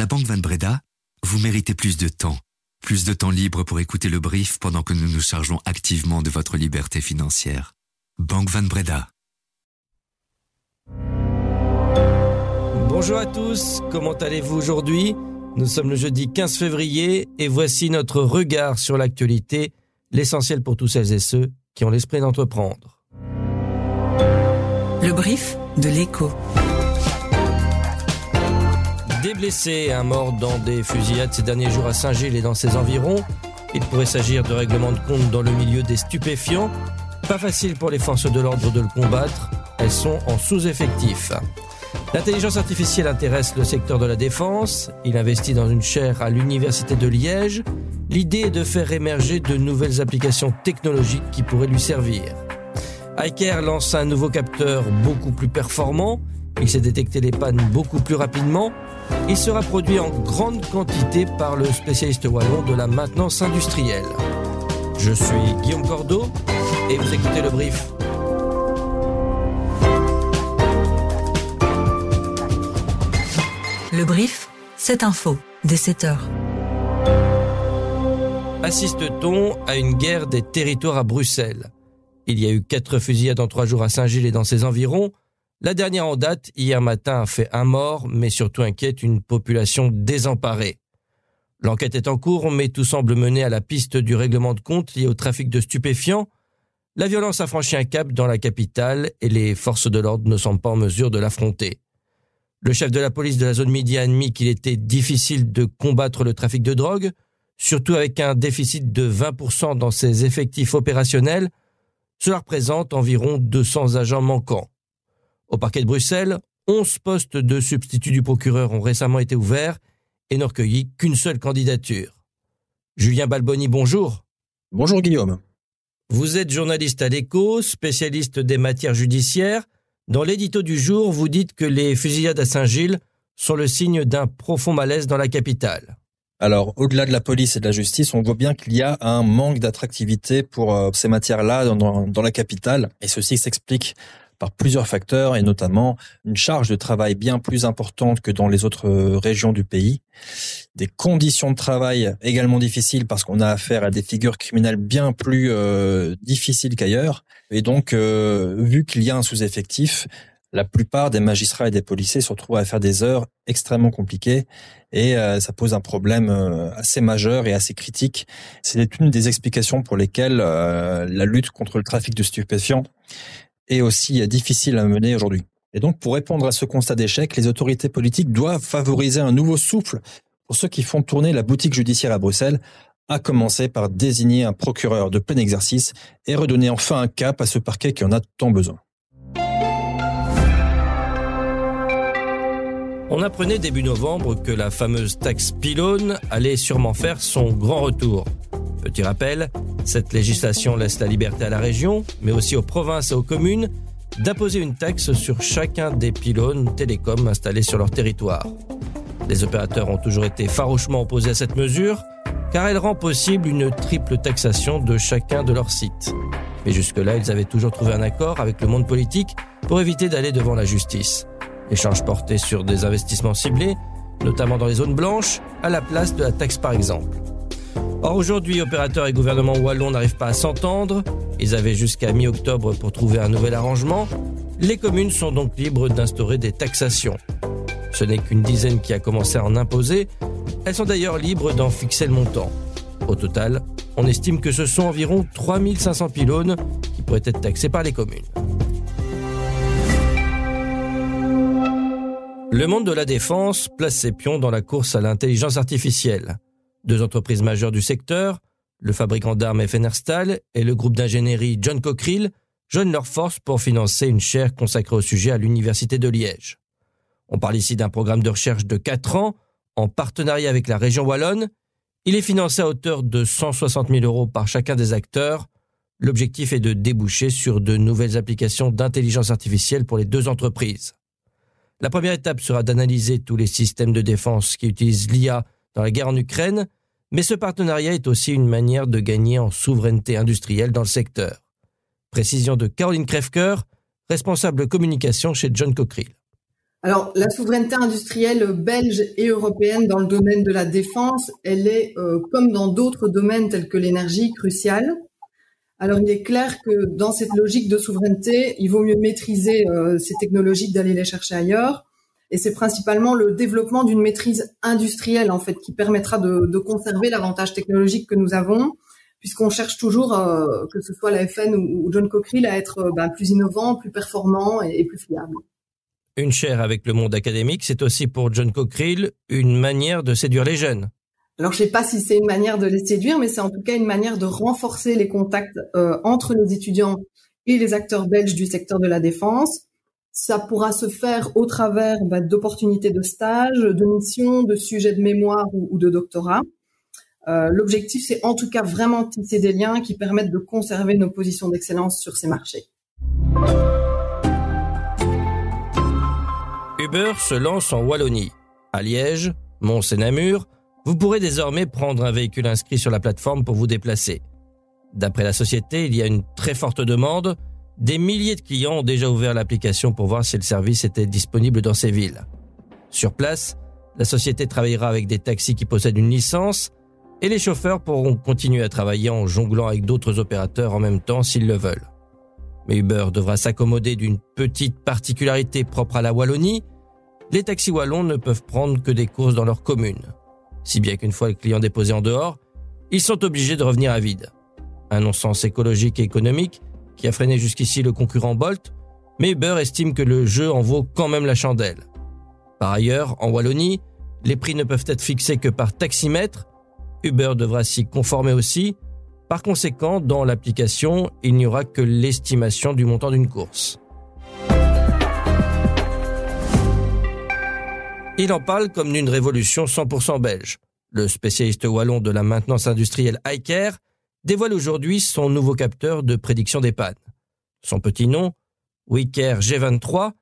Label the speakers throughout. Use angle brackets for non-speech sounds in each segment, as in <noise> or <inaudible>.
Speaker 1: la Banque Van Breda, vous méritez plus de temps. Plus de temps libre pour écouter le brief pendant que nous nous chargeons activement de votre liberté financière. Banque Van Breda.
Speaker 2: Bonjour à tous, comment allez-vous aujourd'hui? Nous sommes le jeudi 15 février et voici notre regard sur l'actualité, l'essentiel pour tous celles et ceux qui ont l'esprit d'entreprendre.
Speaker 3: Le brief de l'écho.
Speaker 2: Des blessés un mort dans des fusillades ces derniers jours à Saint-Gilles et dans ses environs. Il pourrait s'agir de règlements de compte dans le milieu des stupéfiants. Pas facile pour les forces de l'ordre de le combattre. Elles sont en sous-effectif. L'intelligence artificielle intéresse le secteur de la défense. Il investit dans une chaire à l'Université de Liège. L'idée est de faire émerger de nouvelles applications technologiques qui pourraient lui servir. iCare lance un nouveau capteur beaucoup plus performant. Il sait détecter les pannes beaucoup plus rapidement. Il sera produit en grande quantité par le spécialiste wallon de la maintenance industrielle. Je suis Guillaume Cordeau et vous écoutez le brief.
Speaker 3: Le brief, cette info, dès 7 heures.
Speaker 2: Assiste-t-on à une guerre des territoires à Bruxelles? Il y a eu quatre fusillades en trois jours à Saint-Gilles et dans ses environs. La dernière en date, hier matin, a fait un mort, mais surtout inquiète une population désemparée. L'enquête est en cours, mais tout semble mener à la piste du règlement de compte lié au trafic de stupéfiants. La violence a franchi un cap dans la capitale et les forces de l'ordre ne sont pas en mesure de l'affronter. Le chef de la police de la zone midi a admis qu'il était difficile de combattre le trafic de drogue, surtout avec un déficit de 20% dans ses effectifs opérationnels. Cela représente environ 200 agents manquants. Au parquet de Bruxelles, 11 postes de substitut du procureur ont récemment été ouverts et n'ont recueilli qu'une seule candidature. Julien Balboni, bonjour.
Speaker 4: Bonjour Guillaume.
Speaker 2: Vous êtes journaliste à l'écho, spécialiste des matières judiciaires. Dans l'édito du jour, vous dites que les fusillades à Saint-Gilles sont le signe d'un profond malaise dans la capitale.
Speaker 4: Alors, au-delà de la police et de la justice, on voit bien qu'il y a un manque d'attractivité pour euh, ces matières-là dans, dans, la capitale. Et ceci s'explique par plusieurs facteurs et notamment une charge de travail bien plus importante que dans les autres euh, régions du pays, des conditions de travail également difficiles parce qu'on a affaire à des figures criminelles bien plus euh, difficiles qu'ailleurs et donc euh, vu qu'il y a un sous-effectif, la plupart des magistrats et des policiers se retrouvent à faire des heures extrêmement compliquées et ça pose un problème assez majeur et assez critique. C'est une des explications pour lesquelles la lutte contre le trafic de stupéfiants est aussi difficile à mener aujourd'hui. Et donc, pour répondre à ce constat d'échec, les autorités politiques doivent favoriser un nouveau souffle pour ceux qui font tourner la boutique judiciaire à Bruxelles, à commencer par désigner un procureur de plein exercice et redonner enfin un cap à ce parquet qui en a tant besoin.
Speaker 2: On apprenait début novembre que la fameuse taxe pylône allait sûrement faire son grand retour. Petit rappel, cette législation laisse la liberté à la région, mais aussi aux provinces et aux communes, d'imposer une taxe sur chacun des pylônes télécoms installés sur leur territoire. Les opérateurs ont toujours été farouchement opposés à cette mesure, car elle rend possible une triple taxation de chacun de leurs sites. Mais jusque-là, ils avaient toujours trouvé un accord avec le monde politique pour éviter d'aller devant la justice. L'échange portait sur des investissements ciblés, notamment dans les zones blanches, à la place de la taxe par exemple. Or aujourd'hui, opérateurs et gouvernement wallon n'arrivent pas à s'entendre. Ils avaient jusqu'à mi-octobre pour trouver un nouvel arrangement. Les communes sont donc libres d'instaurer des taxations. Ce n'est qu'une dizaine qui a commencé à en imposer. Elles sont d'ailleurs libres d'en fixer le montant. Au total, on estime que ce sont environ 3500 pylônes qui pourraient être taxés par les communes. Le monde de la défense place ses pions dans la course à l'intelligence artificielle. Deux entreprises majeures du secteur, le fabricant d'armes Fenerstal et le groupe d'ingénierie John Cockerill, joignent leurs forces pour financer une chaire consacrée au sujet à l'Université de Liège. On parle ici d'un programme de recherche de 4 ans, en partenariat avec la région wallonne. Il est financé à hauteur de 160 000 euros par chacun des acteurs. L'objectif est de déboucher sur de nouvelles applications d'intelligence artificielle pour les deux entreprises. La première étape sera d'analyser tous les systèmes de défense qui utilisent l'IA dans la guerre en Ukraine, mais ce partenariat est aussi une manière de gagner en souveraineté industrielle dans le secteur. Précision de Caroline Krefker, responsable communication chez John Cockerill.
Speaker 5: alors, la souveraineté industrielle belge et européenne dans le domaine de la défense, elle est, euh, comme dans d'autres domaines tels que l'énergie, cruciale. Alors, il est clair que dans cette logique de souveraineté, il vaut mieux maîtriser euh, ces technologies que d'aller les chercher ailleurs. Et c'est principalement le développement d'une maîtrise industrielle, en fait, qui permettra de, conserver l'avantage technologique que nous avons, puisqu'on cherche toujours, euh, que ce soit la FN ou, John Cockerill, à être ben, plus innovant, plus performant et plus fiable.
Speaker 2: Une chaire avec le monde académique, c'est aussi pour John Cockerill une manière de séduire les jeunes.
Speaker 5: Alors, je sais pas si c'est une manière de les séduire, mais c'est en tout cas une manière de renforcer les contacts euh, entre les étudiants et les acteurs belges du secteur de la défense. Ça pourra se faire au travers bah, d'opportunités de stage, de missions, de sujets de mémoire ou, de doctorat. Euh, L'objectif, c'est en tout cas vraiment tisser des liens qui permettent de conserver nos positions d'excellence sur ces marchés.
Speaker 2: Uber se lance en Wallonie. À Liège, Mons et Namur, vous pourrez désormais prendre un véhicule inscrit sur la plateforme pour vous déplacer. D'après la société, il y a une très forte demande. Des milliers de clients ont déjà ouvert l'application pour voir si le service était disponible dans ces villes. Sur place, la société travaillera avec des taxis qui possèdent une licence et les chauffeurs pourront continuer à travailler en jonglant avec d'autres opérateurs en même temps s'ils le veulent. Mais Uber devra s'accommoder d'une petite particularité propre à la Wallonie. Les taxis wallons ne peuvent prendre que des courses dans leur commune. Si bien qu'une fois le client déposé en dehors, ils sont obligés de revenir à vide. Un non-sens écologique et économique qui a freiné jusqu'ici le concurrent Bolt, mais Uber estime que le jeu en vaut quand même la chandelle. Par ailleurs, en Wallonie, les prix ne peuvent être fixés que par taximètre. Uber devra s'y conformer aussi, par conséquent, dans l'application, il n'y aura que l'estimation du montant d'une course. Il en parle comme d'une révolution 100% belge. Le spécialiste wallon de la maintenance industrielle iCare dévoile aujourd'hui son nouveau capteur de prédiction des pannes. Son petit nom, WeCare G23,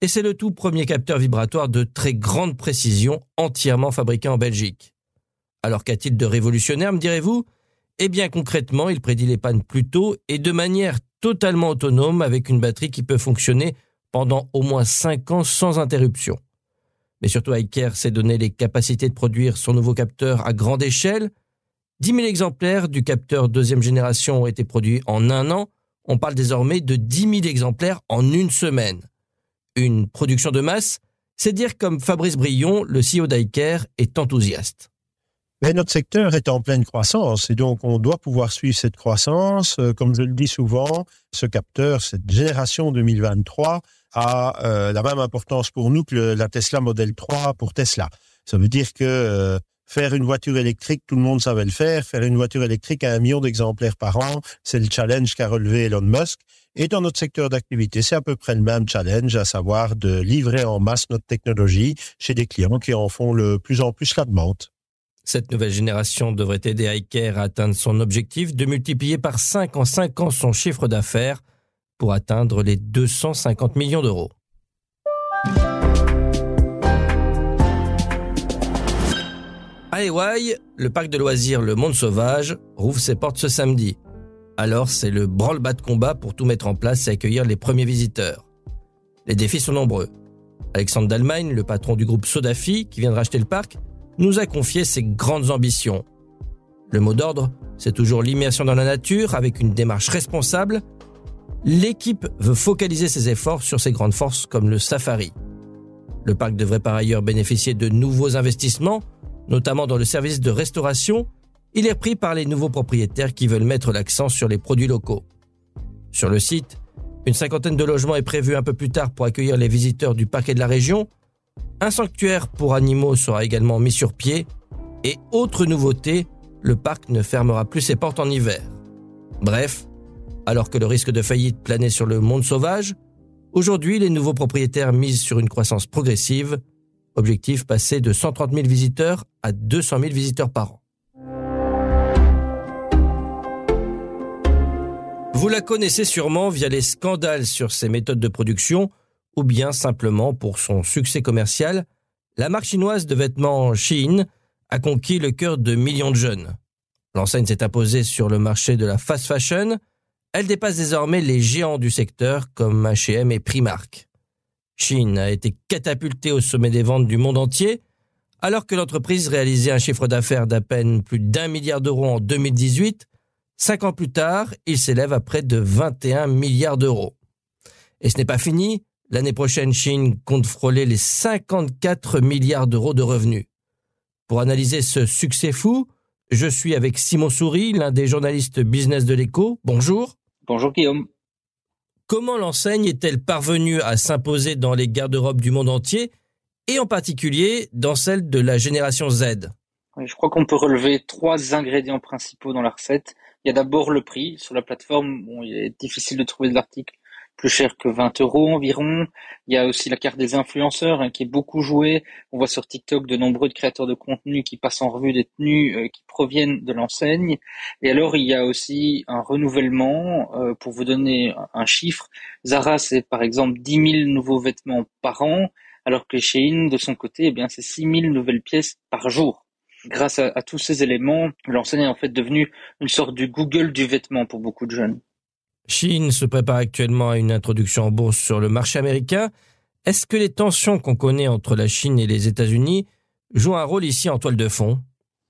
Speaker 2: et c'est le tout premier capteur vibratoire de très grande précision entièrement fabriqué en Belgique. Alors qu'a-t-il de révolutionnaire, me direz-vous? Eh bien concrètement, il prédit les pannes plus tôt et de manière totalement autonome avec une batterie qui peut fonctionner pendant au moins 5 ans sans interruption. Mais surtout, iCare s'est donné les capacités de produire son nouveau capteur à grande échelle. 10 000 exemplaires du capteur deuxième génération ont été produits en un an. On parle désormais de 10 000 exemplaires en une semaine. Une production de masse, c'est dire comme Fabrice Brion, le CEO d'iCare, est enthousiaste.
Speaker 6: Mais notre secteur est en pleine croissance et donc on doit pouvoir suivre cette croissance. Euh, comme je le dis souvent, ce capteur, cette génération 2023, a euh, la même importance pour nous que la Tesla Model 3 pour Tesla. Ça veut dire que euh, faire une voiture électrique, tout le monde savait le faire. Faire une voiture électrique à un million d'exemplaires par an, c'est le challenge qu'a relevé Elon Musk. Et dans notre secteur d'activité, c'est à peu près le même challenge, à savoir de livrer en masse notre technologie chez des clients qui en font le plus en plus la demande.
Speaker 2: Cette nouvelle génération devrait aider iCare à atteindre son objectif de multiplier par 5 en 5 ans son chiffre d'affaires pour atteindre les 250 millions d'euros. À le parc de loisirs Le Monde Sauvage rouvre ses portes ce samedi. Alors c'est le branle-bas de combat pour tout mettre en place et accueillir les premiers visiteurs. Les défis sont nombreux. Alexandre Dalmagne, le patron du groupe Sodafi, qui vient de racheter le parc, nous a confié ses grandes ambitions. Le mot d'ordre, c'est toujours l'immersion dans la nature avec une démarche responsable. L'équipe veut focaliser ses efforts sur ses grandes forces comme le safari. Le parc devrait par ailleurs bénéficier de nouveaux investissements, notamment dans le service de restauration. Il est pris par les nouveaux propriétaires qui veulent mettre l'accent sur les produits locaux. Sur le site, une cinquantaine de logements est prévue un peu plus tard pour accueillir les visiteurs du parc et de la région, un sanctuaire pour animaux sera également mis sur pied et autre nouveauté, le parc ne fermera plus ses portes en hiver. Bref, alors que le risque de faillite planait sur le monde sauvage, aujourd'hui les nouveaux propriétaires misent sur une croissance progressive, objectif passé de 130 000 visiteurs à 200 000 visiteurs par an. Vous la connaissez sûrement via les scandales sur ses méthodes de production ou bien simplement pour son succès commercial, la marque chinoise de vêtements Shein a conquis le cœur de millions de jeunes. L'enseigne s'est imposée sur le marché de la fast fashion. Elle dépasse désormais les géants du secteur comme H&M et Primark. Chine a été catapultée au sommet des ventes du monde entier, alors que l'entreprise réalisait un chiffre d'affaires d'à peine plus d'un milliard d'euros en 2018. Cinq ans plus tard, il s'élève à près de 21 milliards d'euros. Et ce n'est pas fini. L'année prochaine, Chine compte frôler les 54 milliards d'euros de revenus. Pour analyser ce succès fou, je suis avec Simon Souris, l'un des journalistes business de l'écho. Bonjour.
Speaker 7: Bonjour Guillaume.
Speaker 2: Comment l'enseigne est-elle parvenue à s'imposer dans les garde-robes du monde entier et en particulier dans celle de la génération Z?
Speaker 7: Je crois qu'on peut relever trois ingrédients principaux dans la recette. Il y a d'abord le prix. Sur la plateforme, il est difficile de trouver de l'article plus cher que 20 euros environ. Il y a aussi la carte des influenceurs hein, qui est beaucoup jouée. On voit sur TikTok de nombreux créateurs de contenu qui passent en revue des tenues euh, qui proviennent de l'enseigne. Et alors il y a aussi un renouvellement. Euh, pour vous donner un chiffre, Zara c'est par exemple 10 000 nouveaux vêtements par an, alors que Shein de son côté, eh bien c'est 6 000 nouvelles pièces par jour. Grâce à, à tous ces éléments, l'enseigne est en fait devenue une sorte du Google du vêtement pour beaucoup de jeunes.
Speaker 2: Chine se prépare actuellement à une introduction en bourse sur le marché américain. Est-ce que les tensions qu'on connaît entre la Chine et les États-Unis jouent un rôle ici en toile de fond?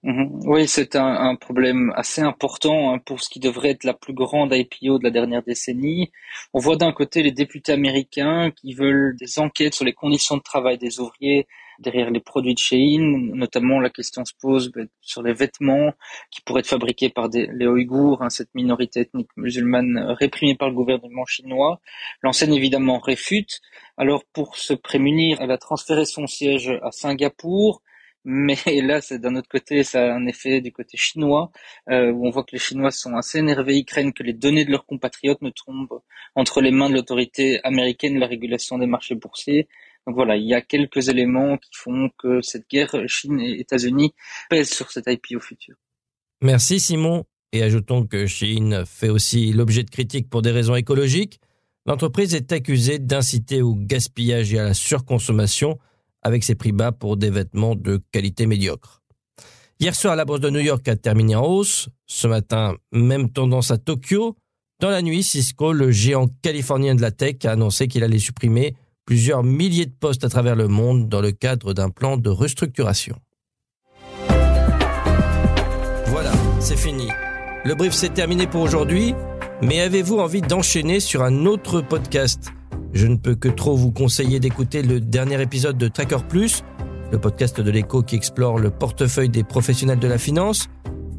Speaker 7: Mhm. Oui, c'est un, problème assez important hein, pour ce qui devrait être la plus grande IPO de la dernière décennie. On voit d'un côté les députés américains qui veulent des enquêtes sur les conditions de travail des ouvriers derrière les produits de Shein, notamment la question se pose ben, sur les vêtements qui pourraient être fabriqués par des, les Ouïghours, hein, cette minorité ethnique musulmane réprimée par le gouvernement chinois. L'enseigne évidemment réfute. Alors pour se prémunir, elle a transféré son siège à Singapour. Mais <laughs> là, c'est d'un autre côté, ça a un effet du côté chinois, euh, où on voit que les Chinois sont assez énervés, ils craignent que les données de leurs compatriotes ne tombent entre les mains de l'autorité américaine de la régulation des marchés boursiers. Donc voilà, il y a quelques éléments qui font que cette guerre Chine et États-Unis pèse sur cette IPO future.
Speaker 2: Merci Simon. Et ajoutons que Chine fait aussi l'objet de critiques pour des raisons écologiques. L'entreprise est accusée d'inciter au gaspillage et à la surconsommation avec ses prix bas pour des vêtements de qualité médiocre. Hier soir, la bourse de New York a terminé en hausse. Ce matin, même tendance à Tokyo. Dans la nuit, Cisco, le géant californien de la tech, a annoncé qu'il allait supprimer plusieurs milliers de postes à travers le monde dans le cadre d'un plan de restructuration. Voilà, c'est fini. Le brief s'est terminé pour aujourd'hui, mais avez-vous envie d'enchaîner sur un autre podcast? Je ne peux que trop vous conseiller d'écouter le dernier épisode de Tracker Plus, le podcast de l'écho qui explore le portefeuille des professionnels de la finance.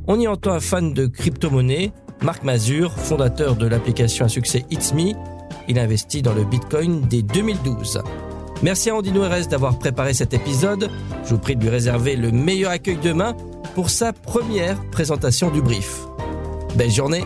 Speaker 2: On y entend un fan de crypto-monnaie, Marc Mazur, fondateur de l'application à succès It's Me, il investit dans le Bitcoin dès 2012. Merci à Andy Noires d'avoir préparé cet épisode. Je vous prie de lui réserver le meilleur accueil demain pour sa première présentation du brief. Belle journée